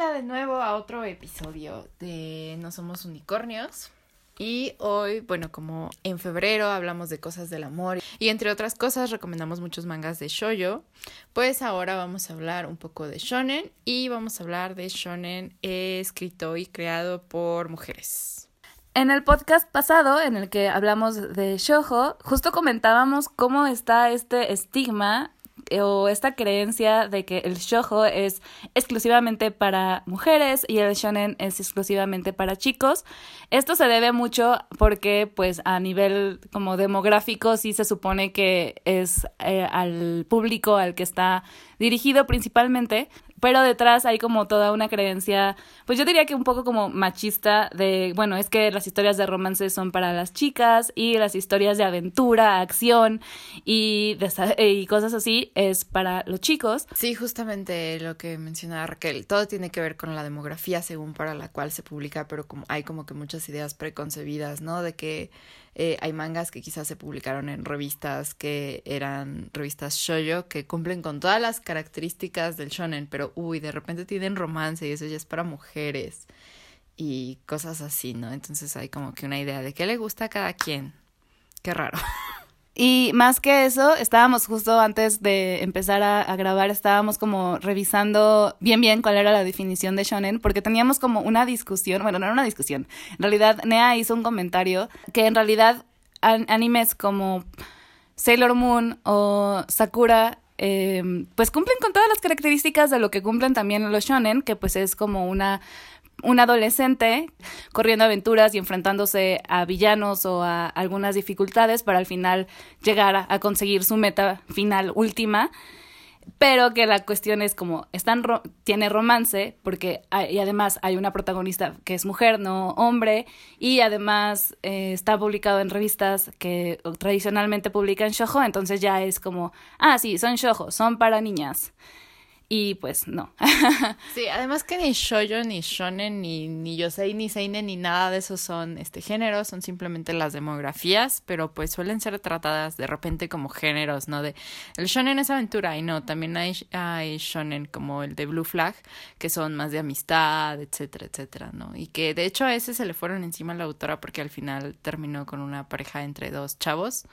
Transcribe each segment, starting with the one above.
Hola de nuevo a otro episodio de No Somos Unicornios. Y hoy, bueno, como en febrero hablamos de cosas del amor y entre otras cosas recomendamos muchos mangas de shoyo, pues ahora vamos a hablar un poco de shonen y vamos a hablar de shonen escrito y creado por mujeres. En el podcast pasado, en el que hablamos de shojo, justo comentábamos cómo está este estigma o esta creencia de que el shojo es exclusivamente para mujeres y el shonen es exclusivamente para chicos. Esto se debe mucho porque pues a nivel como demográfico sí se supone que es eh, al público al que está dirigido principalmente, pero detrás hay como toda una creencia, pues yo diría que un poco como machista de, bueno, es que las historias de romance son para las chicas y las historias de aventura, acción y, cosas así es para los chicos. Sí, justamente lo que mencionaba Raquel, todo tiene que ver con la demografía según para la cual se publica, pero como hay como que muchas ideas preconcebidas, ¿no? De que eh, hay mangas que quizás se publicaron en revistas que eran revistas shoyo que cumplen con todas las características del shonen, pero uy, de repente tienen romance y eso ya es para mujeres y cosas así, ¿no? Entonces hay como que una idea de qué le gusta a cada quien. Qué raro. Y más que eso, estábamos justo antes de empezar a, grabar, estábamos como revisando bien bien cuál era la definición de shonen, porque teníamos como una discusión, bueno, no era una discusión, en realidad Nea hizo un comentario que en realidad animes como Sailor Moon o Sakura eh, pues cumplen con todas las características de lo que cumplen también los shonen, que pues es como una un adolescente corriendo aventuras y enfrentándose a villanos o a algunas dificultades para al final llegar a, conseguir su meta final última. Pero que la cuestión es como están tiene romance porque y además hay una protagonista que es mujer no hombre. Y además eh, está publicado en revistas que tradicionalmente publican shojo entonces ya es como ah sí son shojo son para niñas y pues no. sí, además que ni shoujo, ni shonen, ni, ni yosei, ni seinen, ni nada de eso son este géneros, son simplemente las demografías, pero pues suelen ser tratadas de repente como géneros, ¿no? De el shonen es aventura y no, también hay, hay shonen como el de Blue Flag, que son más de amistad, etcétera, etcétera, ¿no? Y que de hecho a ese se le fueron encima a la autora porque al final terminó con una pareja entre dos chavos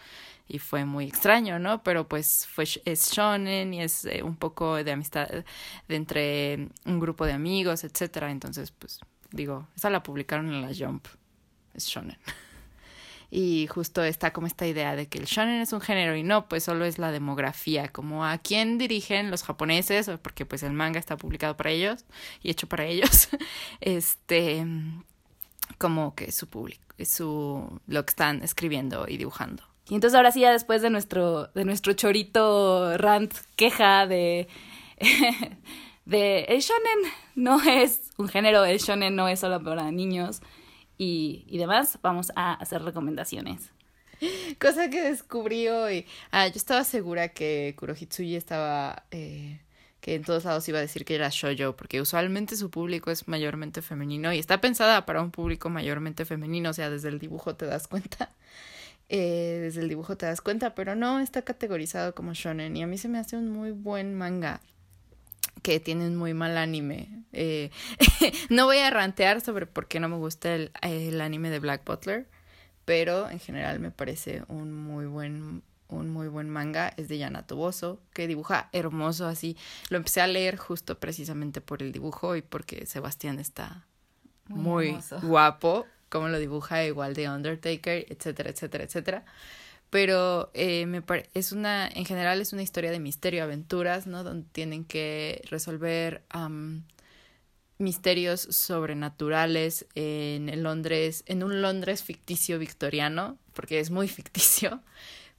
y fue muy extraño, ¿no? Pero pues fue, es shonen y es eh, un poco de amistad de entre un grupo de amigos, etcétera. Entonces, pues digo, esa la publicaron en la Jump, es shonen. Y justo está como esta idea de que el shonen es un género y no, pues solo es la demografía, como a quién dirigen los japoneses, porque pues el manga está publicado para ellos y hecho para ellos, este, como que su público, su, lo que están escribiendo y dibujando. Y entonces ahora sí, ya después de nuestro, de nuestro chorito rant queja de, de el shonen no es un género, el shonen no es solo para niños y, y demás, vamos a hacer recomendaciones. Cosa que descubrí hoy. Ah, yo estaba segura que Kurohitsuji estaba... Eh, que en todos lados iba a decir que era shoujo, porque usualmente su público es mayormente femenino y está pensada para un público mayormente femenino, o sea, desde el dibujo te das cuenta. Eh, desde el dibujo te das cuenta, pero no está categorizado como shonen y a mí se me hace un muy buen manga que tiene un muy mal anime. Eh, no voy a rantear sobre por qué no me gusta el, el, anime de Black Butler, pero en general me parece un muy buen un muy buen manga, es de Yana Toboso, que dibuja hermoso así. Lo empecé a leer justo precisamente por el dibujo y porque Sebastián está muy, guapo cómo lo dibuja igual de Undertaker, etcétera, etcétera, etcétera. Pero eh, me es una, en general es una historia de misterio, aventuras, ¿no? Donde tienen que resolver misterios sobrenaturales en el Londres, en un Londres ficticio victoriano, porque es muy ficticio,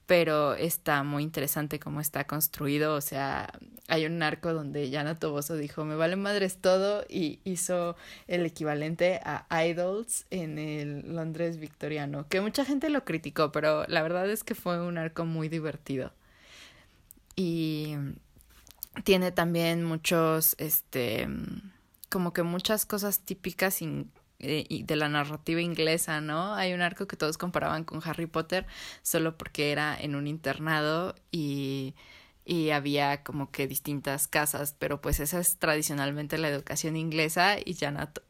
pero está muy interesante cómo está construido, o sea, hay un arco donde Yana Toboso dijo, me vale madres todo y hizo el equivalente a Idols en el Londres victoriano, que mucha gente lo criticó, pero la verdad es que fue un arco muy divertido. Y tiene también muchos, este, como que muchas cosas típicas eh, de la narrativa inglesa, ¿no? Hay un arco que todos comparaban con Harry Potter solo porque era en un internado y, y había como que distintas casas, pero pues esa es tradicionalmente la educación inglesa y,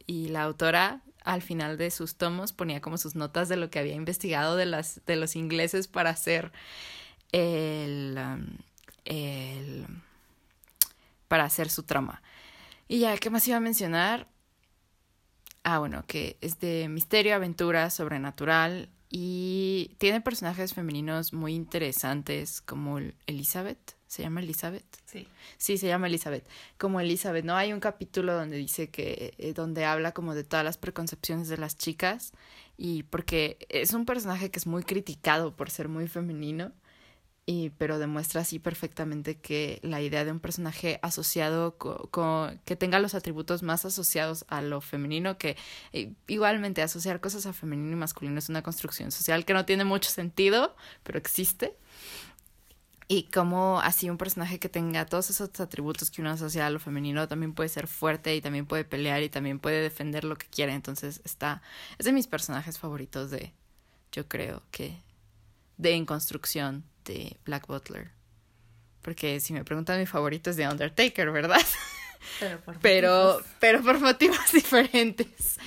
y la autora al final de sus tomos ponía como sus notas de lo que había investigado de, las, de los ingleses para hacer el, um, el para hacer su trama. Y ya, ¿qué más iba a mencionar? Ah, bueno, que es de misterio, aventura, sobrenatural y tiene personajes femeninos muy interesantes como Elizabeth. ¿Se llama Elizabeth? Sí. Sí, se llama Elizabeth. Como Elizabeth, ¿no? Hay un capítulo donde dice que, eh, donde habla como de todas las preconcepciones de las chicas y porque es un personaje que es muy criticado por ser muy femenino y, pero demuestra así perfectamente que la idea de un personaje asociado con, que tenga los atributos más asociados a lo femenino, que eh, igualmente asociar cosas a femenino y masculino es una construcción social que no tiene mucho sentido, pero existe. Y como así un personaje que tenga todos esos atributos que uno asocia a lo femenino también puede ser fuerte y también puede pelear y también puede defender lo que quiere. Entonces está, es de mis personajes favoritos de, yo creo que, de en construcción Black Butler. Porque si me preguntan, mi favorito es de Undertaker, ¿verdad? Pero por, pero, pero por motivos diferentes.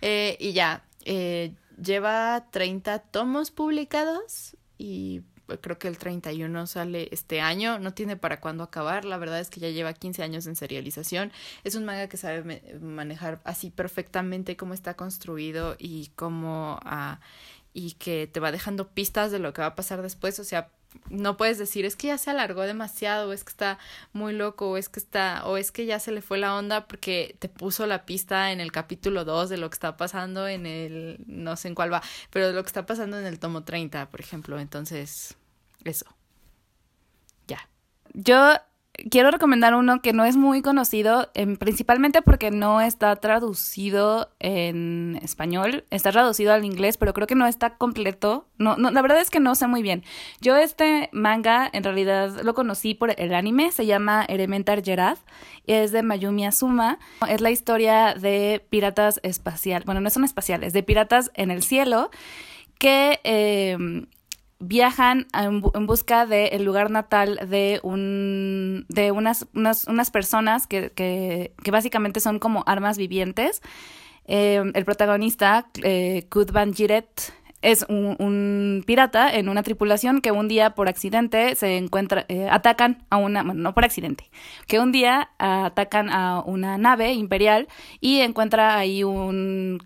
Eh, y ya, eh, lleva 30 tomos publicados y creo que el 31 sale este año, no tiene para cuándo acabar, la verdad es que ya lleva 15 años en serialización, es un manga que sabe manejar así perfectamente cómo está construido y cómo ah, y que te va dejando pistas de lo que va a pasar después, o sea, no puedes decir es que ya se alargó demasiado, o es que está muy loco, o es que está, o es que ya se le fue la onda porque te puso la pista en el capítulo 2 de lo que está pasando en el, no sé en cuál va, pero de lo que está pasando en el tomo 30, por ejemplo. Entonces, eso. Ya. Yo quiero recomendar uno que no es muy conocido, em, principalmente porque no está traducido en español, está traducido al inglés, pero creo que no está completo. No, no, la verdad es que no sé muy bien. Yo este manga en realidad lo conocí por el anime, se llama Elementar Gerard, es de Mayumi Asuma. Es la historia de piratas espaciales, bueno, no son espaciales, de piratas en el cielo que... Eh, viajan en, busca del lugar natal de un de unas, unas, unas personas que, que, que, básicamente son como armas vivientes. Eh, el protagonista, eh, Kud Van Jiret, es un, pirata en una tripulación que un día por accidente se encuentra, eh, atacan a una, bueno, no por accidente, que un día atacan a una nave imperial y encuentra ahí un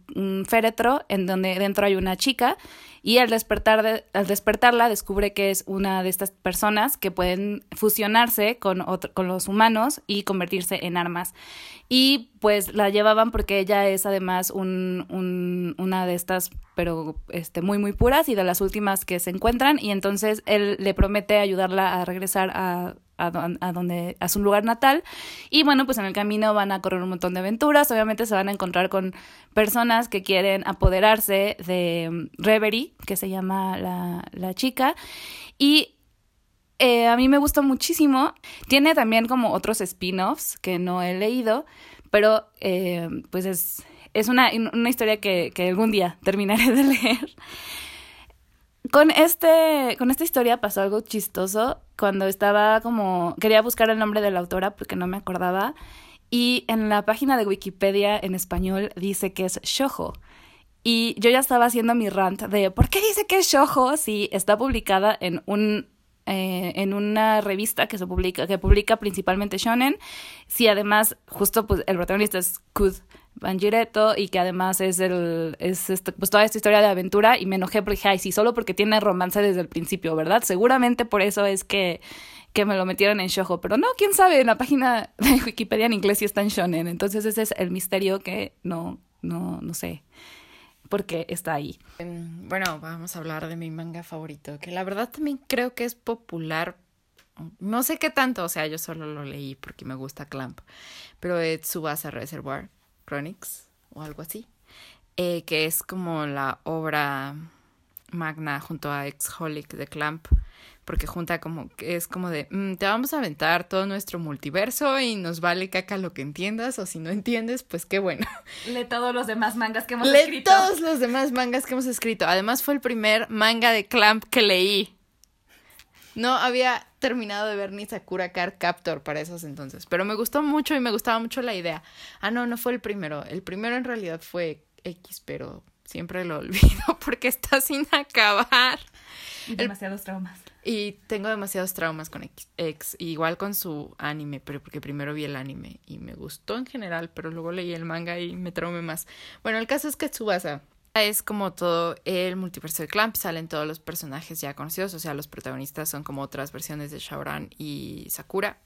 féretro en donde dentro hay una chica y al, despertar al despertarla descubre que es una de estas personas que pueden fusionarse con, con los humanos y convertirse en armas. Y pues la llevaban porque ella es además un, un, una de estas, pero este, muy, muy puras y de las últimas que se encuentran. Y entonces él le promete ayudarla a regresar a a, donde a su lugar natal. Y bueno pues en el camino van a correr un montón de aventuras. Obviamente se van a encontrar con personas que quieren apoderarse de mm, Reverie que se llama la, la chica. Y eh, a mí me gustó muchísimo. Tiene también como otros spin-offs que no he leído pero eh, pues es, es una, una historia que, que algún día terminaré de leer con este, con esta historia pasó algo chistoso cuando estaba como quería buscar el nombre de la autora porque no me acordaba y en la página de Wikipedia en español dice que es Shojo. Y yo ya estaba haciendo mi rant de ¿por qué dice que es Shojo si está publicada en un eh, en una revista que se publica que publica principalmente shonen si además justo pues el protagonista es Kud Banjireto y que además es el es este, pues toda esta historia de aventura y me enojé porque dije, ay, sí, solo porque tiene romance desde el principio, ¿verdad? Seguramente por eso es que, que me lo metieron en shojo, pero no, quién sabe, en la página de Wikipedia en inglés sí está en shonen, entonces ese es el misterio que no, no, no sé. porque está ahí. Em, Bueno, vamos a hablar de mi manga favorito, que la verdad también creo que es popular. No sé qué tanto, o sea, yo solo lo leí porque me gusta Clamp, pero es Tsubasa Reservoir Chronics o algo así, eh, que es como la obra magna junto a Exholic de Clamp, porque junta como que es como de "Mm, te vamos a aventar todo nuestro multiverso y nos vale caca lo que entiendas o si no entiendes, pues qué bueno. Lee todos los demás mangas que hemos Lee escrito. todos los demás mangas que hemos escrito. Además fue el primer manga de Clamp que leí. No había terminado de ver ni Sakura Card Captor para esos entonces, pero me gustó mucho y me gustaba mucho la idea. Ah, no, no fue el primero. El primero en realidad fue X, pero siempre lo olvido porque está sin acabar. Demasiados traumas. Y tengo demasiados traumas con X, X, igual con su anime, pero porque primero vi el anime y me gustó en general, pero luego leí el manga y me traumé más. Bueno, el caso es que Tsubasa es como todo el multiverso de Clamp, salen todos los personajes ya conocidos, o sea, los protagonistas son como otras versiones de Shaoran y Sakura,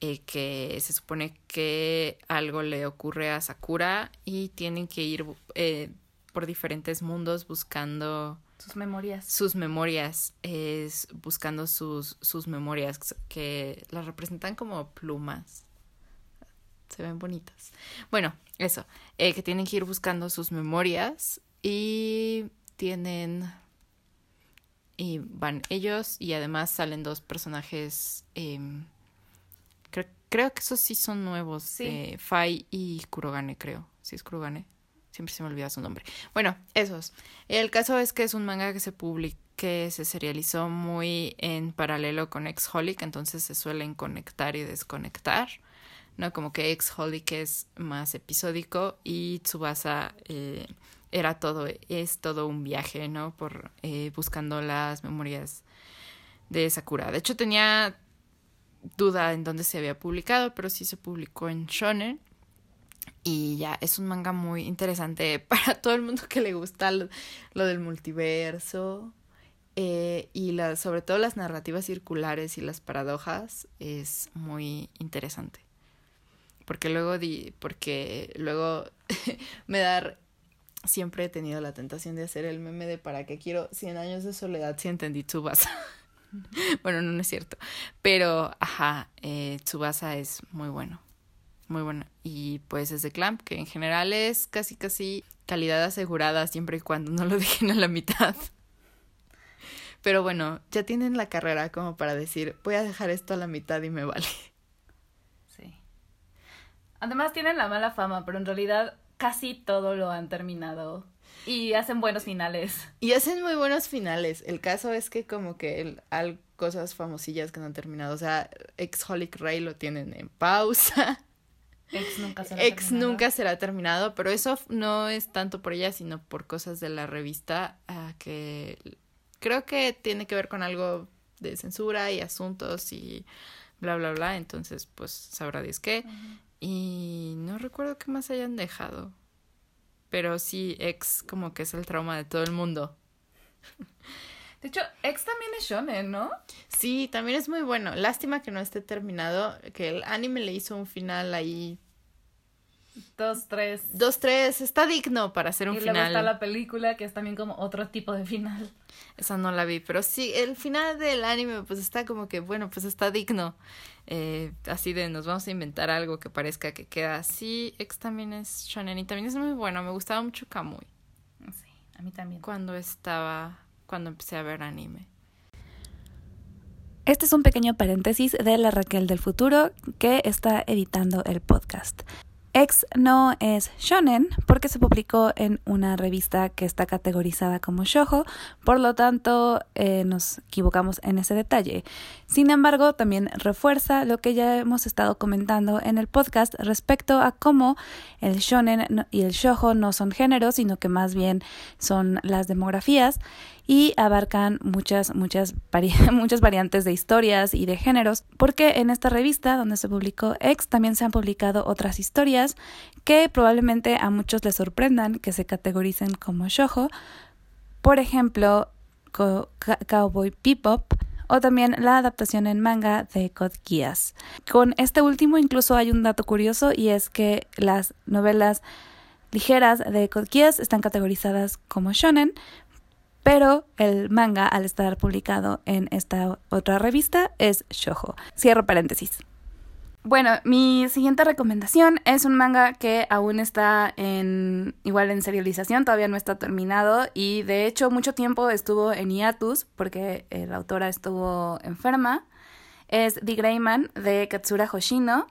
eh, que se supone que algo le ocurre a Sakura y tienen que ir eh, por diferentes mundos buscando Sus memorias. sus memorias, es buscando sus, sus memorias que las representan como plumas. Se ven bonitas. Bueno, eso, eh, que tienen que ir buscando sus memorias y tienen... Y van ellos y además salen dos personajes... em, cre- creo que esos sí son nuevos. Sí. eh, Fai y Kurogane, creo. Sí es Kurogane. Siempre se me olvida su nombre. Bueno, esos. El caso es que es un manga que se publicó, que se serializó muy en paralelo con Exholic, entonces se suelen conectar y desconectar. ¿No? Como que Exholic es más episódico y Tsubasa eh, era todo, es todo un viaje, ¿no? Por eh, buscando las memorias de Sakura. De hecho, tenía duda en dónde se había publicado, pero sí se publicó en Shonen. Y ya, es un manga muy interesante para todo el mundo que le gusta lo, lo del multiverso. eh, y la, sobre todo las narrativas circulares y las paradojas es muy interesante. Porque luego di, porque luego me da siempre he tenido la tentación de hacer el meme de para qué quiero 100 años de soledad si entendí Tsubasa. bueno, no, es cierto. Pero, ajá, eh, Tsubasa es muy bueno. Muy bueno. Y pues es de Clamp, que en general es casi casi calidad asegurada siempre y cuando no lo dejen a la mitad. Pero bueno, ya tienen la carrera como para decir, voy a dejar esto a la mitad y me vale. Además tienen la mala fama, pero en realidad casi todo lo han terminado. Y hacen buenos finales. Y hacen muy buenos finales. El caso es que como que el, hay cosas famosillas que no han terminado. O sea, Ex-Holic Ray lo tienen en pausa. Ex nunca será Ex terminado. nunca será terminado, pero eso no es tanto por ella, sino por cosas de la revista que creo que tiene que ver con algo de censura y asuntos y bla, bla, bla. Entonces, pues sabrá Dios qué. Y no recuerdo qué más hayan dejado. Pero sí, ex como que es el trauma de todo el mundo. De hecho, Ex también es shonen, ¿no? Sí, también es muy bueno. Lástima que no esté terminado, que el anime le hizo un final ahí. Dos, tres. Dos, tres, está digno para hacer un y luego final. está la película, que es también como otro tipo de final. Esa no la vi, pero sí, el final del anime pues está como que, bueno, pues está digno. Eh, así de nos vamos a inventar algo que parezca que queda así. Ex también es shonen y también es muy bueno. Me gustaba mucho Kamui Sí, a mí también. cuando estaba, cuando empecé a ver anime. Este es un pequeño paréntesis de la Raquel del futuro que está editando el podcast. X no es shonen porque se publicó en una revista que está categorizada como shojo, por lo tanto eh, nos equivocamos en ese detalle. Sin embargo, también refuerza lo que ya hemos estado comentando en el podcast respecto a cómo el shonen y el shojo no son géneros, sino que más bien son las demografías y abarcan muchas, muchas, muchas variantes de historias y de géneros, porque en esta revista donde se publicó X también se han publicado otras historias que probablemente a muchos les sorprendan que se categoricen como shojo, por ejemplo, Cowboy Bebop o también la adaptación en manga de Code. Con este último incluso hay un dato curioso y es que las novelas ligeras de Code están categorizadas como shonen, pero el manga, al estar publicado en esta otra revista, es shojo. Cierro paréntesis. Bueno, mi siguiente recomendación es un manga que aún está en igual en serialización, todavía no está terminado y de hecho mucho tiempo estuvo en hiatus porque la autora estuvo enferma. Es The Greyman de Katsura Hoshino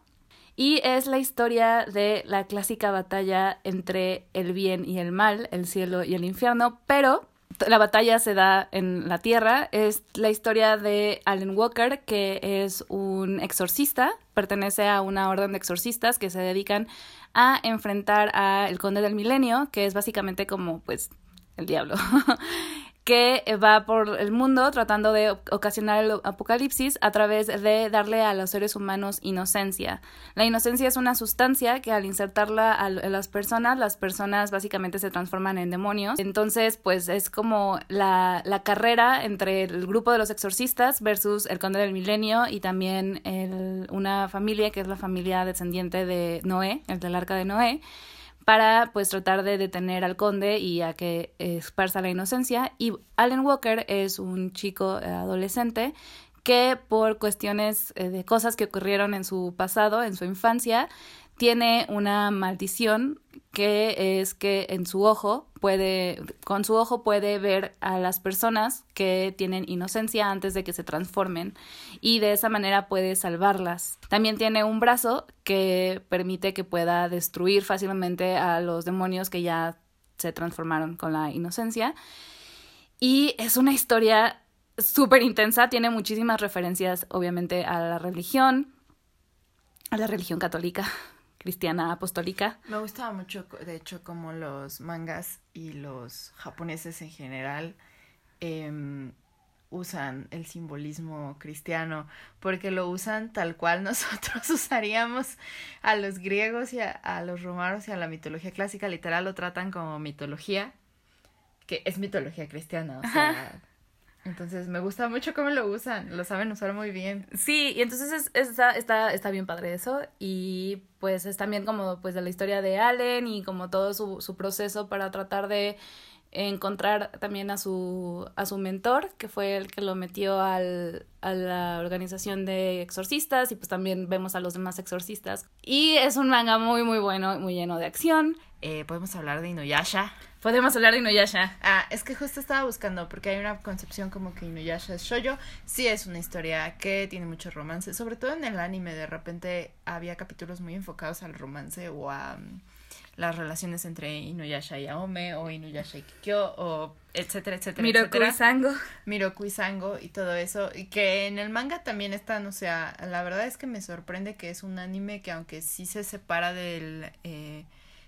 y es la historia de la clásica batalla entre el bien y el mal, el cielo y el infierno, pero la batalla se da en la Tierra. Es la historia de Alan Walker, que es un exorcista, pertenece a una orden de exorcistas que se dedican a enfrentar al Conde del Milenio, que es básicamente como, pues, el diablo. que va por el mundo tratando de ocasionar el apocalipsis a través de darle a los seres humanos inocencia. La inocencia es una sustancia que al insertarla a las personas, las personas básicamente se transforman en demonios. Entonces, pues es como la, la carrera entre el grupo de los exorcistas versus el conde del milenio y también una familia que es la familia descendiente de Noé, el del arca de Noé para pues tratar de detener al conde y a que esparza la inocencia. Y Alan Walker es un chico eh, adolescente que por cuestiones eh, de cosas que ocurrieron en su pasado, en su infancia, tiene una maldición que es que en su ojo puede, con su ojo puede ver a las personas que tienen inocencia antes de que se transformen y de esa manera puede salvarlas. También tiene un brazo que permite que pueda destruir fácilmente a los demonios que ya se transformaron con la inocencia. Y es una historia súper intensa, tiene muchísimas referencias obviamente a la religión, a la religión católica, cristiana apostólica. Me gustaba mucho, de hecho, como los mangas y los japoneses en general em, usan el simbolismo cristiano, porque lo usan tal cual nosotros usaríamos a los griegos y a los romanos y a la mitología clásica, literal lo tratan como mitología, que es mitología cristiana, o sea... Entonces me gusta mucho cómo lo usan, lo saben usar muy bien. Sí, y entonces es, está, está, está bien padre eso. Y pues es también como pues de la historia de Allen y como todo su, su proceso para tratar de encontrar también a su, a su mentor, que fue el que lo metió al, a la organización de exorcistas, y pues también vemos a los demás exorcistas. Y es un manga muy, muy bueno, muy lleno de acción. Eh, Podemos hablar de Inuyasha. Podemos hablar de Inuyasha. Ah, es que justo estaba buscando, porque hay una concepción como que Inuyasha es shoyo. Sí es una historia que tiene mucho romance, sobre todo en el anime, de repente había capítulos muy enfocados al romance o a mm, las relaciones entre Inuyasha y Aome, o Inuyasha y Kikyo, o etcétera, etcétera, Miroku y Sango. Miroku y Sango y todo eso. Y que en el manga también están, o sea, la verdad es que me sorprende que es un anime que aunque sí se separa del... Eh,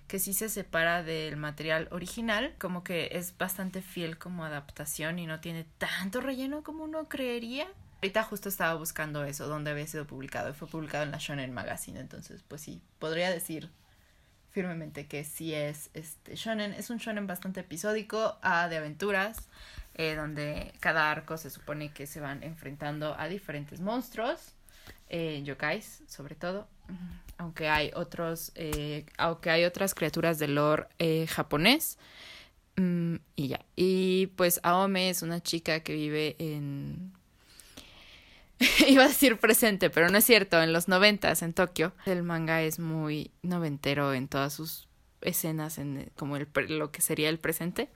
que sí se separa del material original, como que es bastante fiel como adaptación y no tiene tanto relleno como uno creería. Ahorita justo estaba buscando eso, donde había sido publicado, y fue publicado en la Shonen Magazine, entonces pues sí, podría decir firmemente que sí es este shonen, es un shonen bastante episódico, ah, de aventuras, eh, donde cada arco se supone que se van enfrentando a diferentes monstruos, eh, yokais sobre todo, aunque hay otros, eh, aunque hay otras criaturas del lore eh, japonés. Mm, y ya. Y pues Aome es una chica que vive en... Iba a decir presente, pero no es cierto, en los noventas en Tokio. El manga es muy noventero en todas sus escenas, en como el, lo que sería el presente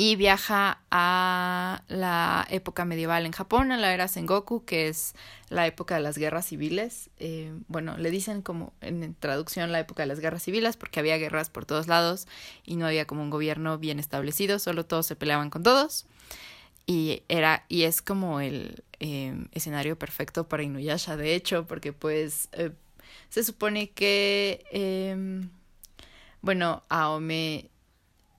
y viaja a la época medieval en Japón, a la era Sengoku, que es la época de las guerras civiles. Eh, bueno, le dicen como en traducción la época de las guerras civiles porque había guerras por todos lados y no había como un gobierno bien establecido, solo todos se peleaban con todos. Y era, y es como el eh, escenario perfecto para Inuyasha, de hecho, porque pues eh, se supone que, em, bueno, Aome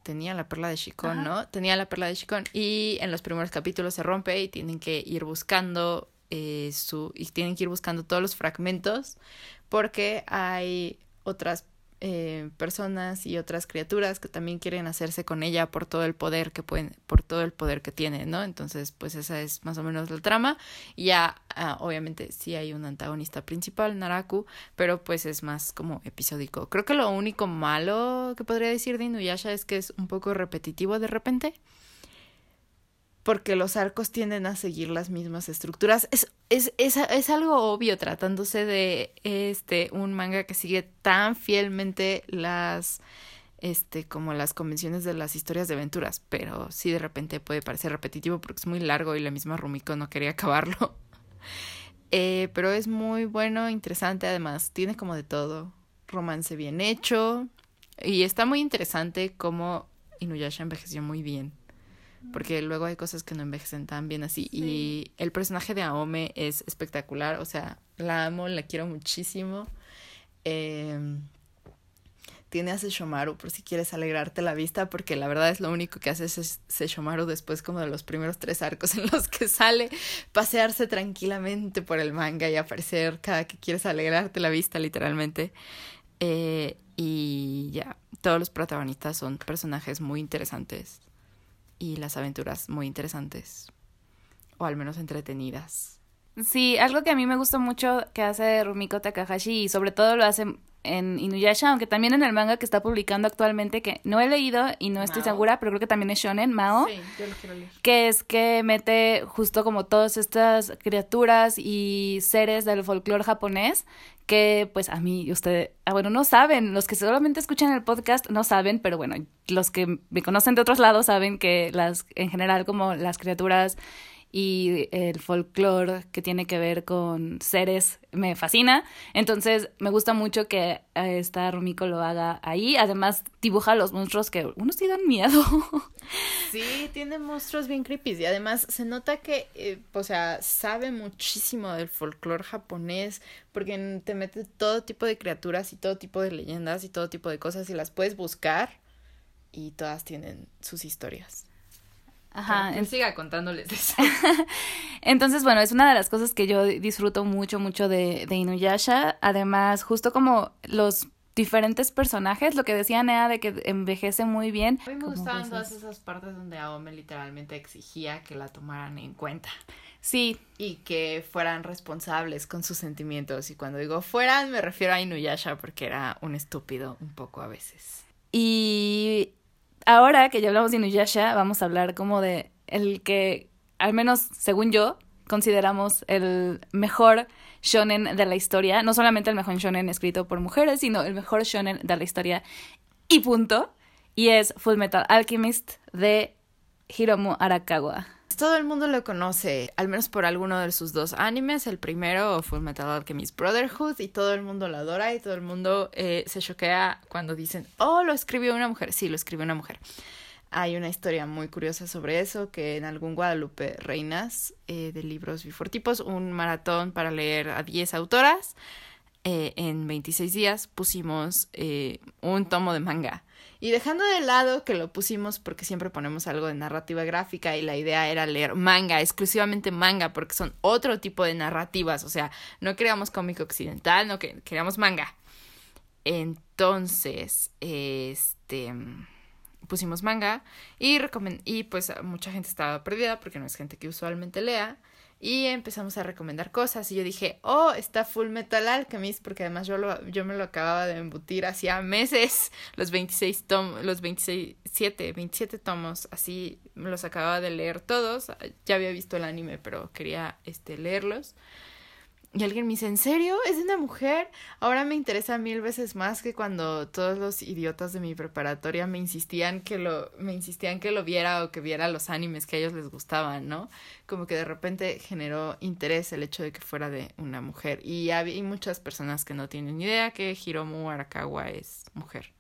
tenía la perla de Shikon, ¿no? Tenía la perla de Shikon y en los primeros capítulos se rompe y tienen que ir buscando eh, su y tienen que ir buscando todos los fragmentos porque hay otras eh, personas y otras criaturas que también quieren hacerse con ella por todo el poder que pueden, por todo el poder que tiene, ¿no? Entonces, pues esa es más o menos la trama. Ya, ah, obviamente, sí hay un antagonista principal, Naraku, pero pues es más como episódico. Creo que lo único malo que podría decir de Inuyasha es que es un poco repetitivo de repente porque los arcos tienden a seguir las mismas estructuras. Es, es, es, es, algo obvio tratándose de este un manga que sigue tan fielmente las este como las convenciones de las historias de aventuras, pero sí de repente puede parecer repetitivo porque es muy largo y la misma Rumiko no quería acabarlo. eh, pero es muy bueno, interesante, además tiene como de todo, romance bien hecho y está muy interesante cómo Inuyasha envejeció muy bien porque luego hay cosas que no envejecen tan bien así. Y el personaje de Aome es espectacular, o sea, la amo, la quiero muchísimo. Eh, tiene a Seshomaru por si quieres alegrarte la vista, porque la verdad es lo único que hace Seshomaru después como de los primeros tres arcos en los que sale, pasearse tranquilamente por el manga y aparecer cada que quieres alegrarte la vista, literalmente. Eh, y ya, todos los protagonistas son personajes muy interesantes y las aventuras muy interesantes, o al menos entretenidas. Sí, algo que a mí me gusta mucho que hace Rumiko Takahashi y sobre todo lo hace en Inuyasha, aunque también en el manga que está publicando actualmente, que no he leído y no estoy segura, pero creo que también es shonen, Mao, sí, yo lo quiero leer. que es que mete justo como todas estas criaturas y seres del folclore japonés que pues a mí ustedes, ah, bueno, no saben, los que solamente escuchan el podcast no saben, pero bueno, los que me conocen de otros lados saben que las en general como las criaturas y el folclore que tiene que ver con seres me fascina. Entonces me gusta mucho que esta Rumiko lo haga ahí. Además dibuja los monstruos que unos sí dan miedo. Sí, tiene monstruos bien creepy y además se nota que, eh, o sea, sabe muchísimo del folclore japonés porque te mete todo tipo de criaturas y todo tipo de leyendas y todo tipo de cosas y las puedes buscar y todas tienen sus historias. Ajá. En... Siga contándoles eso. Entonces, bueno, es una de las cosas que yo disfruto mucho, mucho de, de Inuyasha. Además, justo como los diferentes personajes, lo que decía Nea de que envejece muy bien. A mí me gustaban todas esas partes donde Aome literalmente exigía que la tomaran en cuenta. Sí. Y que fueran responsables con sus sentimientos. Y cuando digo fueran, me refiero a Inuyasha porque era un estúpido un poco a veces. Y ahora que ya hablamos de Inuyasha, vamos a hablar como de el que, al menos según yo, consideramos el mejor shonen de la historia. No solamente el mejor shonen escrito por mujeres, sino el mejor shonen de la historia. Y punto. Y es Full Metal Alchemist de Hiromu Arakawa todo el mundo lo conoce, al menos por alguno de sus dos animes. El primero, Full Metal Alchemist Brotherhood, y todo el mundo lo adora y todo el mundo eh, se choquea cuando dicen, oh, lo escribió una mujer. Sí, lo escribió una mujer. Hay una historia muy curiosa sobre eso, que en algún Guadalupe Reinas eh, de libros bifortipos, un maratón para leer a 10 autoras, eh, en 26 días pusimos un tomo de manga y dejando de lado que lo pusimos porque siempre ponemos algo de narrativa gráfica y la idea era leer manga, exclusivamente manga, porque son otro tipo de narrativas, o sea, no queríamos cómic occidental, no queríamos manga. Entonces, este pusimos manga y, y pues mucha gente estaba perdida porque no es gente que usualmente lea y empezamos a recomendar cosas y yo dije, oh, está Full Metal Alchemist, porque además yo, lo, yo me lo acababa de embutir hacía meses, los 26 tomos, los 26, 27 tomos, así los acababa de leer todos, ya había visto el anime, pero quería este, leerlos. Y alguien me dice, ¿en serio? ¿Es una mujer? Ahora me interesa mil veces más que cuando todos los idiotas de mi preparatoria me insistían que lo, me insistían que lo viera o que viera los animes que a ellos les gustaban, ¿no? Como que de repente generó interés el hecho de que fuera de una mujer. Y hay muchas personas que no tienen idea que Hiromu Arakawa es mujer.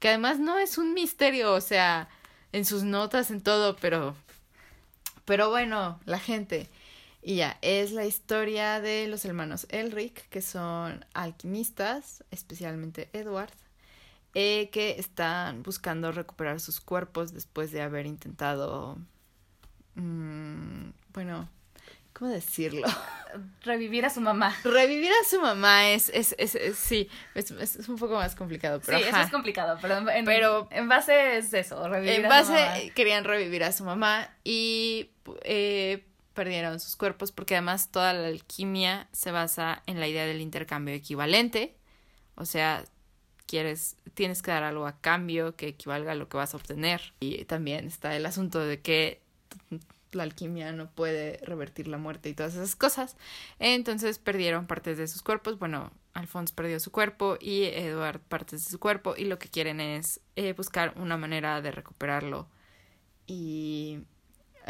Que además no es un misterio, o sea, en sus notas, en todo, pero... Pero bueno, la gente. Y ya, es la historia de los hermanos Elric, que son alquimistas, especialmente Edward, eh, que están buscando recuperar sus cuerpos después de haber intentado... Mmm, bueno, ¿cómo decirlo? revivir a su mamá. Revivir a su mamá es, es, es, es- sí, es, es un poco más complicado, pero sí, eso es complicado, pero en, Pero- en base es eso, revivir En a su mamá. base, querían revivir a su mamá y eh, perdieron sus cuerpos porque además toda la alquimia se basa en la idea del intercambio equivalente. O sea, quieres, tienes que dar algo a cambio que equivalga a lo que vas a obtener. Y también está el asunto de que la alquimia no puede revertir la muerte y todas esas cosas. Entonces perdieron partes de sus cuerpos. Bueno, Alphonse perdió su cuerpo y Edward partes de su cuerpo y lo que quieren es eh, buscar una manera de recuperarlo. Y...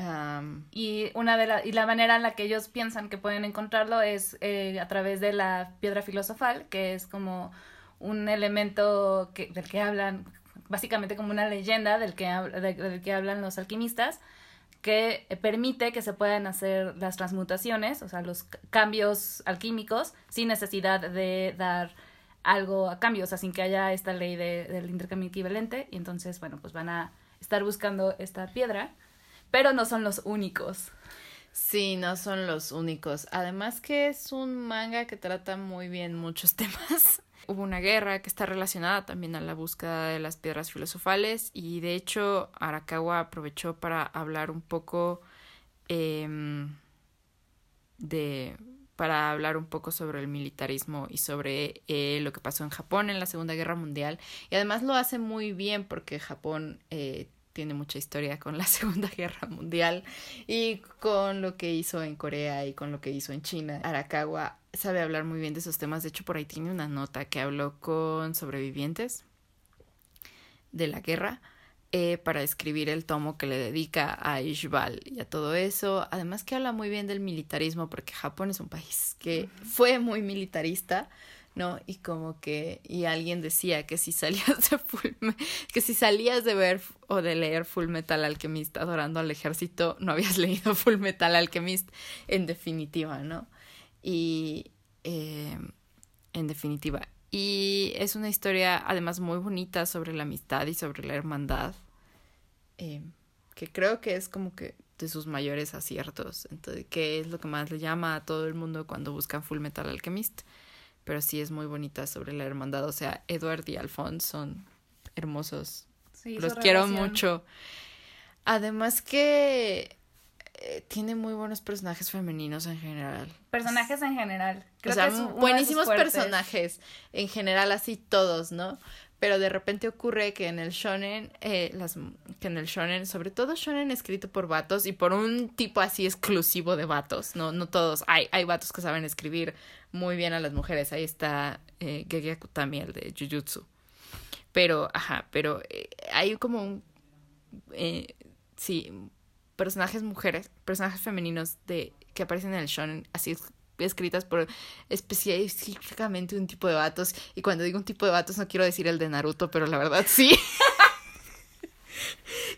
am, Y una de la, y la manera en la que ellos piensan que pueden encontrarlo es eh, a través de la piedra filosofal, que es como un elemento del que hablan, básicamente como una leyenda del que, de- del que hablan los alquimistas, que permite que se puedan hacer las transmutaciones, o sea, los cambios alquímicos, sin necesidad de dar algo a cambio, o sin que haya esta ley de- del intercambio equivalente. Y entonces, bueno, pues van a estar buscando esta piedra, pero no son los únicos. Sí, no son los únicos. Además que es un manga que trata muy bien muchos temas. Hubo una guerra que está relacionada también a la búsqueda de las piedras filosofales y de hecho Arakawa aprovechó para hablar un poco em, de para hablar un poco sobre el militarismo y sobre eh, lo que pasó en Japón en la Segunda Guerra Mundial y además lo hace muy bien porque Japón eh, tiene mucha historia con la Segunda Guerra Mundial y con lo que hizo en Corea y con lo que hizo en China. Arakawa sabe hablar muy bien de esos temas. De hecho, por ahí tiene una nota que habló con sobrevivientes de la guerra eh, para escribir el tomo que le dedica a Ishbal y a todo eso. Además que habla muy bien del militarismo porque Japón es un país que fue muy militarista. ¿No? Y como que, y alguien decía que si salías de full, que si salías de ver o de leer Full Metal Alchemist adorando al ejército, no habías leído Full Metal Alchemist en definitiva, ¿no? Y, eh, en definitiva. Y es una historia además muy bonita sobre la amistad y sobre la hermandad, eh, que creo que es como que de sus mayores aciertos, entonces, que es lo que más le llama a todo el mundo cuando buscan Full Metal Alchemist pero sí es muy bonita sobre la hermandad. O sea, Edward y Alphonse son hermosos. Sí, Los quiero relación. mucho. Además que eh, tiene muy buenos personajes femeninos en general. Personajes en general. Creo o sea, que es buenísimos personajes. En general, así todos, ¿no? Pero de repente ocurre que en el shonen, eh, las, que en el shonen, sobre todo shonen escrito por vatos y por un tipo así exclusivo de vatos, no, no todos. Hay, hay vatos que saben escribir muy bien a las mujeres. Ahí está eh, Gege el de Jujutsu. Pero, ajá, pero eh, hay como un, eh, sí, personajes mujeres, personajes femeninos de que aparecen en el shonen, así escritas por específicamente un tipo de vatos. Y cuando digo un tipo de vatos no quiero decir el de Naruto, pero la verdad sí.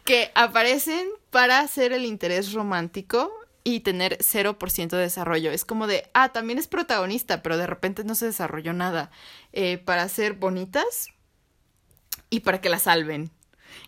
que aparecen para hacer el interés romántico y tener 0% de desarrollo. Es como de, ah, también es protagonista, pero de repente no se desarrolló nada. Eh, para ser bonitas y para que la salven.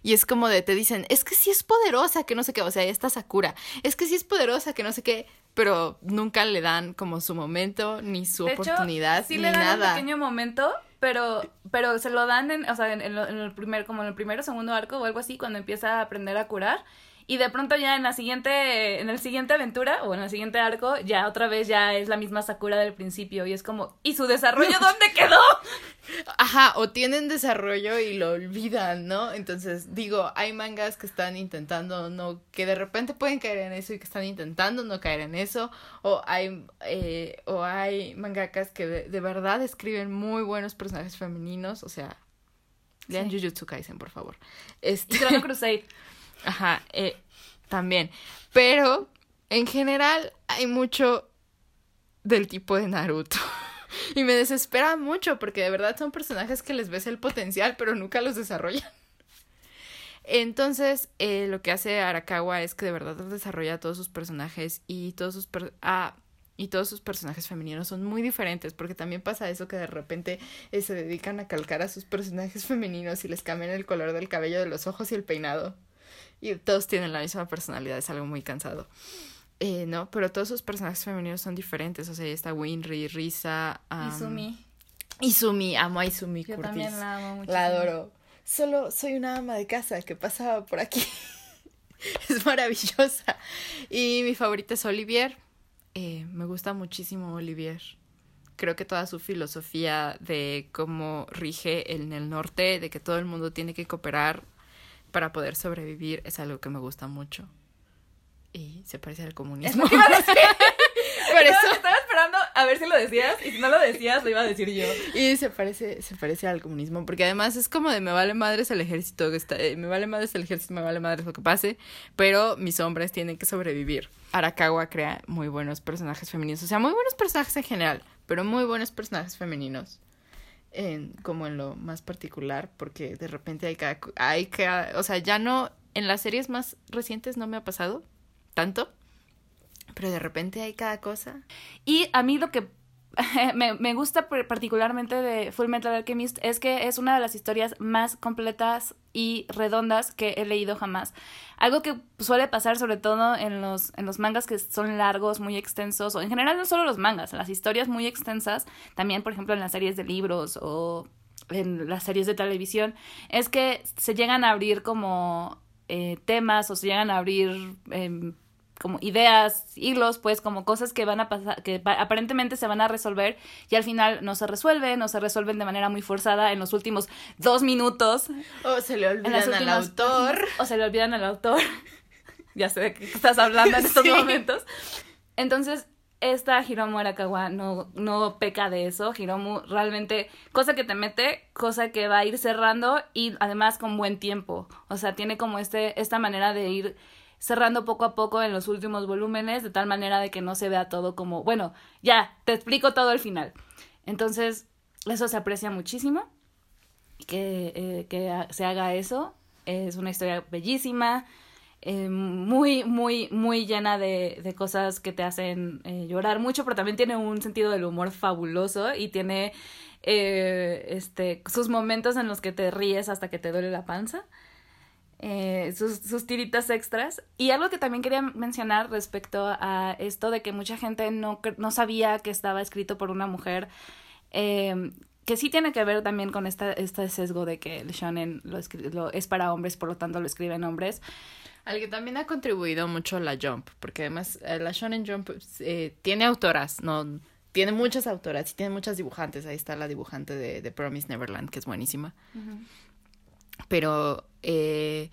Y es como de, te dicen, es que sí es poderosa, que no sé qué, o sea, esta Sakura, es que sí es poderosa, que no sé qué, pero nunca le dan como su momento, ni su De hecho, oportunidad, sí ni le dan nada. un pequeño momento, pero, pero se lo dan en, o sea, en, en lo- en el primer, como en el primero segundo arco o algo así, cuando empieza a aprender a curar. Y de pronto ya en la siguiente, en el siguiente aventura o en el siguiente arco, ya otra vez ya es la misma Sakura del principio. Y es como, ¿y su desarrollo dónde quedó? Ajá, o tienen desarrollo y lo olvidan, ¿no? Entonces, digo, hay mangas que están intentando no, que de repente pueden caer en eso y que están intentando no caer en eso, o hay, eh, o hay mangakas que de, de verdad escriben muy buenos personajes femeninos, o sea, lean Sí. Jujutsu Kaisen, por favor. Este, Y Chrono Crusade. Ajá, eh, también. Pero en general hay mucho del tipo de Naruto. Y me desespera mucho porque de verdad son personajes que les ves el potencial, pero nunca los desarrollan. Entonces, eh, lo que hace Arakawa es que de verdad desarrolla todos sus personajes y todos sus per- ah, y todos sus personajes femeninos son muy diferentes, porque también pasa eso que de repente eh, se dedican a calcar a sus personajes femeninos y les cambian el color del cabello, de los ojos y el peinado. Y todos tienen la misma personalidad, es algo muy cansado. Eh, no, pero todos sus personajes femeninos son diferentes. O sea, ahí está Winry, Risa. am, Izumi. Izumi, amo a Izumi Yo Curtis. también la amo mucho. La adoro. Solo soy una ama de casa que pasaba por aquí. es maravillosa. Y mi favorita es Olivier. Eh, me gusta muchísimo Olivier. Creo que toda su filosofía de cómo rige en el norte, de que todo el mundo tiene que cooperar para poder sobrevivir, es algo que me gusta mucho. Y se parece al comunismo. Por eso. Estaba esperando a ver si lo decías y si no lo decías lo iba a decir yo. Y se parece, se parece al comunismo, porque además es como de me vale madres el ejército, que está, eh, me vale madres el ejército, me vale madres lo que pase, pero mis hombres tienen que sobrevivir. Arakawa crea muy buenos personajes femeninos, o sea, muy buenos personajes en general, pero muy buenos personajes femeninos. En, como en lo más particular, porque de repente hay cada, hay cada, o sea, ya no, en las series más recientes no me ha pasado tanto, pero de repente hay cada cosa. Y a mí lo que me, me gusta par- particularmente de Full Metal Alchemist es que es una de las historias más completas y redondas que he leído jamás. Algo que suele pasar sobre todo en los, en los mangas que son largos, muy extensos, o en general no solo los mangas, las historias muy extensas, también por ejemplo en las series de libros o en las series de televisión, es que se llegan a abrir como eh, temas o se llegan a abrir em, como ideas, hilos, pues como cosas que van a pasar, que pa- aparentemente se van a resolver y al final no se resuelven o se resuelven de manera muy forzada en los últimos dos minutos. O se le olvidan al últimas autor. O se le olvidan al autor. ya sé de qué estás hablando en estos Sí. momentos. Entonces, esta Hiromu Arakawa no, no peca de eso. Hiromu realmente, cosa que te mete, cosa que va a ir cerrando y además con buen tiempo. O sea, tiene como este, esta manera de ir cerrando poco a poco en los últimos volúmenes, de tal manera de que no se vea todo como, bueno, ya, te explico todo al final. Entonces, eso se aprecia muchísimo que, eh, que se haga eso. Es una historia bellísima, eh, muy, muy, muy llena de, de cosas que te hacen eh, llorar mucho, pero también tiene un sentido del humor fabuloso y tiene este, sus momentos en los que te ríes hasta que te duele la panza. Eh, sus, sus tiritas extras. Y algo que también quería mencionar respecto a esto de que mucha gente no, no sabía que estaba escrito por una mujer, eh, que sí tiene que ver también con esta, este sesgo de que el shonen lo, lo es para hombres, por lo tanto lo escriben hombres. Al que también ha contribuido mucho la Jump, porque además eh, la Shonen Jump eh, tiene autoras, no tiene muchas autoras y tiene muchas dibujantes. Ahí está la dibujante de, de Promise Neverland, que es buenísima. Pero eh,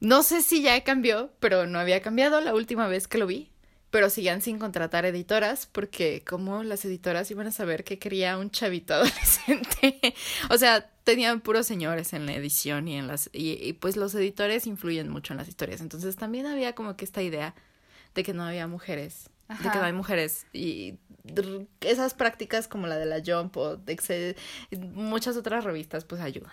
no sé si ya cambió, pero no había cambiado la última vez que lo vi. Pero siguen sin contratar editoras, porque como las editoras iban a saber que quería un chavito adolescente. o sea, tenían puros señores en la edición y en las. Y, y pues los editores influyen mucho en las historias. Entonces también había como que esta idea de que no había mujeres. De que no hay mujeres. Y esas prácticas como la de la Jump o de Excel, muchas otras revistas pues ayudan.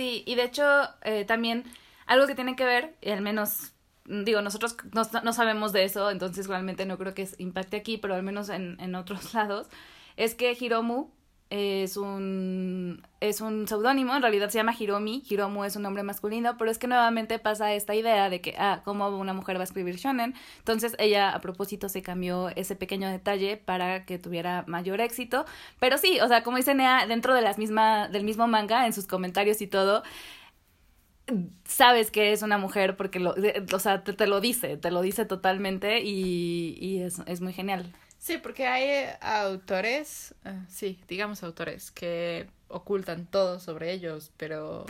Sí, y de hecho eh, también algo que tiene que ver, al menos mm, digo, nosotros no, no sabemos de eso, entonces realmente no creo que impacte aquí, pero al menos en, en otros lados, es que Hiromu es un es un seudónimo, en realidad se llama Hiromi, Hiromu es un nombre masculino, pero es que nuevamente pasa esta idea de que, ah, ¿cómo una mujer va a escribir shonen? Entonces ella a propósito se cambió ese pequeño detalle para que tuviera mayor éxito, pero sí, o sea, como dice Nea, dentro de las misma, del mismo manga, en sus comentarios y todo, sabes que es una mujer porque lo, o sea, te, te lo dice, te lo dice totalmente y, y es, es muy genial. Sí, porque hay eh, autores, eh, sí, digamos autores, que ocultan todo sobre ellos, pero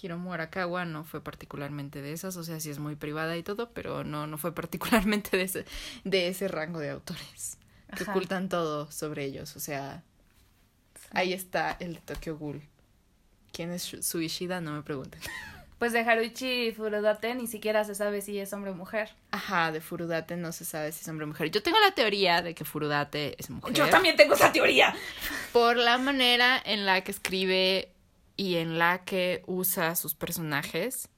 Hiromu Arakawa no fue particularmente de esas, o sea, sí es muy privada y todo, pero no, no fue particularmente de ese, de ese rango de autores que Ajá. ocultan todo sobre ellos, o sea, ahí está el de Tokyo Ghoul. ¿Quién es Suishida? No me pregunten. Pues de Haruichi Furudate ni siquiera se sabe si es hombre o mujer. Aja, de Furudate no se sabe si es hombre o mujer. Yo tengo la teoría de que Furudate es mujer. tengo esa teoría. por la manera en la que escribe y en la que usa sus personajes.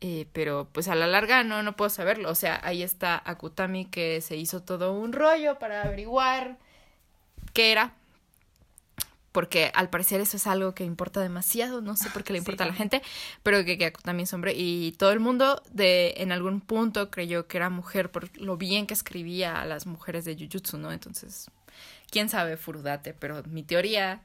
Eh, pero pues a la larga no, no puedo saberlo. O sea, ahí está Akutami que se hizo todo un rollo para averiguar qué era. Porque al parecer eso es algo que importa demasiado, no sé por qué le importa a la gente, pero que también es hombre y todo el mundo de en algún punto creyó que era mujer por lo bien que escribía a las mujeres de Jujutsu, ¿no? Entonces, quién sabe Furudate, pero mi teoría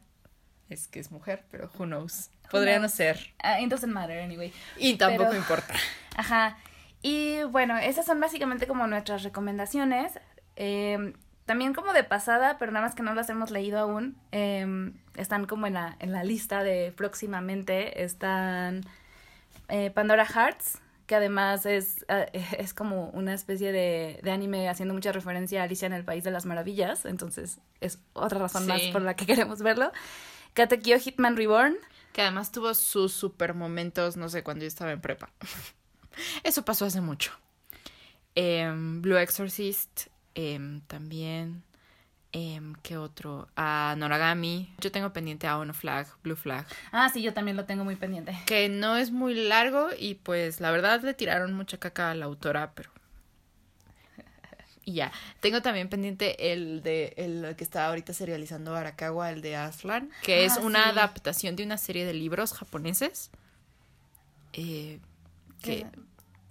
es que es mujer, pero who knows. Podría no ser. Ah, it doesn't matter anyway. Y tampoco Pero- importa. Ajá. Y bueno, esas son básicamente como nuestras recomendaciones. Eh, también como de pasada, pero nada más que no las hemos leído aún. eh, están como en la, en la lista de próximamente. Están eh, Pandora Hearts, que además es, eh, es como una especie de, de anime haciendo mucha referencia a Alicia en el País de las Maravillas. Entonces es otra razón más por la que queremos verlo. Katekyo Hitman Reborn. Que además tuvo sus super momentos, no sé, cuando yo estaba en prepa. Eso pasó hace mucho. Em, Blue Exorcist, em, también. em, ¿Qué otro? A Noragami. Yo tengo pendiente a Ono Flag, Blue Flag. Ah, sí, yo también lo tengo muy pendiente. Que no es muy largo y pues la verdad le tiraron mucha caca a la autora, pero. Y ya. Tengo también pendiente el de el que está ahorita serializando Arakawa, el de Aslan, que es Ah, una sí. adaptación de una serie de libros japoneses. eh, que,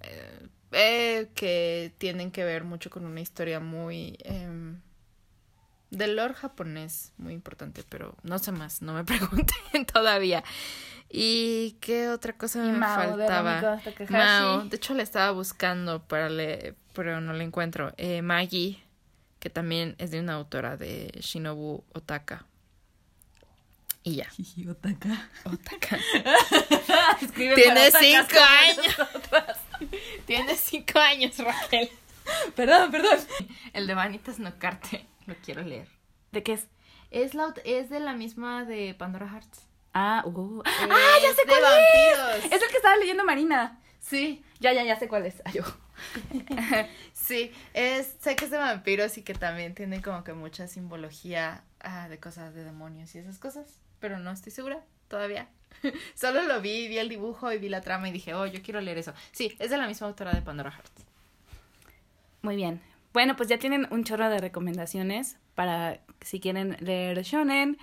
eh, eh, que tienen que ver mucho con una historia muy em, del lore japonés, muy importante, pero no sé más, no me pregunten todavía. ¿Y qué otra cosa Y me Mao de faltaba? Mao, de hecho la estaba buscando para leer, pero no la encuentro. Eh, Maggie, que también es de una autora de Shinobu Otaka. Y ya. Otaka. Otaka. Escribe Tiene cinco años. Nosotras. Tiene cinco años, Raquel. Perdón, perdón. El de Vanitas no carte. Lo quiero leer. ¿De qué es? Es, la, es de la misma de Pandora Hearts. Ah, uh. Ah, ya sé de cuál vampiros. es. Es el que estaba leyendo Marina. Sí, Ya, ya, ya sé cuál es. Ay, sí. Es, sé que es de vampiros y que también tiene como que mucha simbología ah, de cosas de demonios y esas cosas. Pero no estoy segura todavía. Solo lo vi, vi el dibujo y vi la trama y dije, oh, yo quiero leer eso. Sí, es de la misma autora de Pandora Hearts. Muy bien. Bueno, pues ya tienen un chorro de recomendaciones para si quieren leer shonen.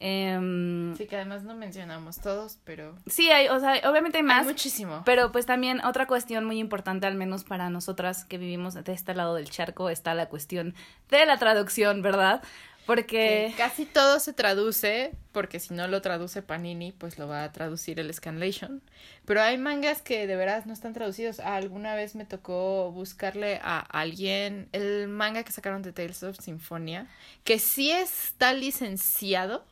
Em, Sí, que además no mencionamos todos, pero sí, hay, o sea, obviamente hay más. hay muchísimo. Pero pues también otra cuestión muy importante, al menos para nosotras que vivimos de este lado del charco, está la cuestión de la traducción, ¿verdad? Porque... Que casi todo se traduce, porque si no lo traduce Panini, pues lo va a traducir el Scanlation. Pero hay mangas que de veras no están traducidos. Ah, alguna vez me tocó buscarle a alguien el manga que sacaron de Tales of Symphonia, que sí está licenciado,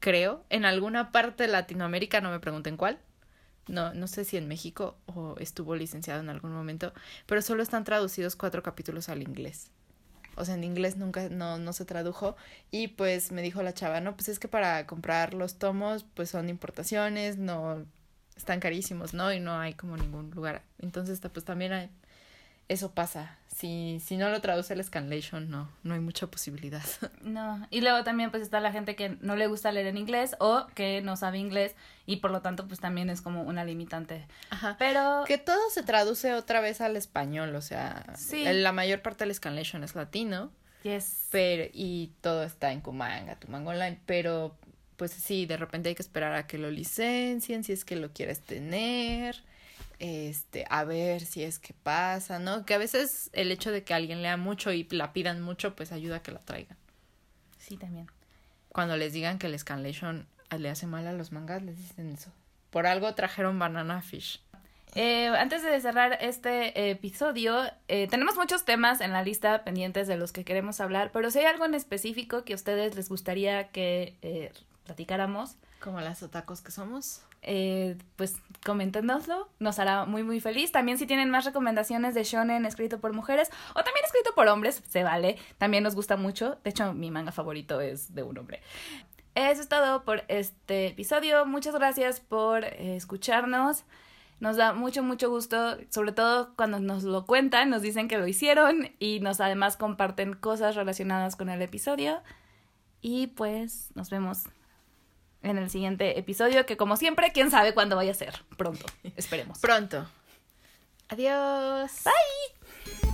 creo, en alguna parte de Latinoamérica, no me pregunten cuál. No, no sé si en México o estuvo licenciado en algún momento, pero solo están traducidos cuatro capítulos al inglés. O sea, en inglés nunca, no, no se tradujo. Y pues me dijo la chava, no, pues es que para comprar los tomos, pues son importaciones, no, están carísimos, ¿no? Y no hay como ningún lugar. Entonces, pues también hay, eso pasa. Si, si no lo traduce el Scanlation, no, no hay mucha posibilidad. No, y luego también pues está la gente que no le gusta leer en inglés o que no sabe inglés y por lo tanto pues también es como una limitante. Ajá. Pero Que todo se traduce otra vez al español, o sea, Sí. la mayor parte del Scanlation es latino. yes. pero y todo está en Kumanga, tu manga online, pero pues sí, de repente hay que esperar a que lo licencien, si es que lo quieres tener, este, a ver si es que pasa, ¿no? Que a veces el hecho de que alguien lea mucho y la pidan mucho, pues ayuda a que la traigan. Sí, también. Cuando les digan que el Scanlation le hace mal a los mangas, les dicen eso. Por algo trajeron Banana Fish. Eh, antes de cerrar este episodio, eh, tenemos muchos temas en la lista pendientes de los que queremos hablar, pero si hay algo en específico que a ustedes les gustaría que eh, platicáramos, Como las otacos que somos. Eh, pues coméntenoslo, nos hará muy muy feliz. También si tienen más recomendaciones de shonen escrito por mujeres o también escrito por hombres, se vale. También nos gusta mucho. De hecho, mi manga favorito es de un hombre. Eso es todo por este episodio. Muchas gracias por eh, escucharnos. Nos da mucho, mucho gusto, sobre todo cuando nos lo cuentan, nos dicen que lo hicieron y nos además comparten cosas relacionadas con el episodio. Y pues nos vemos en el siguiente episodio, que como siempre, quién sabe cuándo vaya a ser. Pronto, esperemos. Pronto. Adiós. Bye.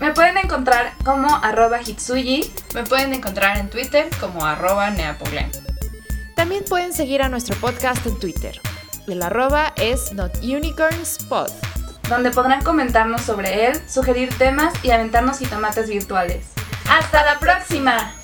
Me pueden encontrar como arroba hitsuyi. Me pueden encontrar en Twitter como arroba neapoglen. También pueden seguir a nuestro podcast en Twitter. El arroba es notunicornspod. donde podrán comentarnos sobre él, sugerir temas y aventarnos jitomates virtuales. ¡Hasta la próxima!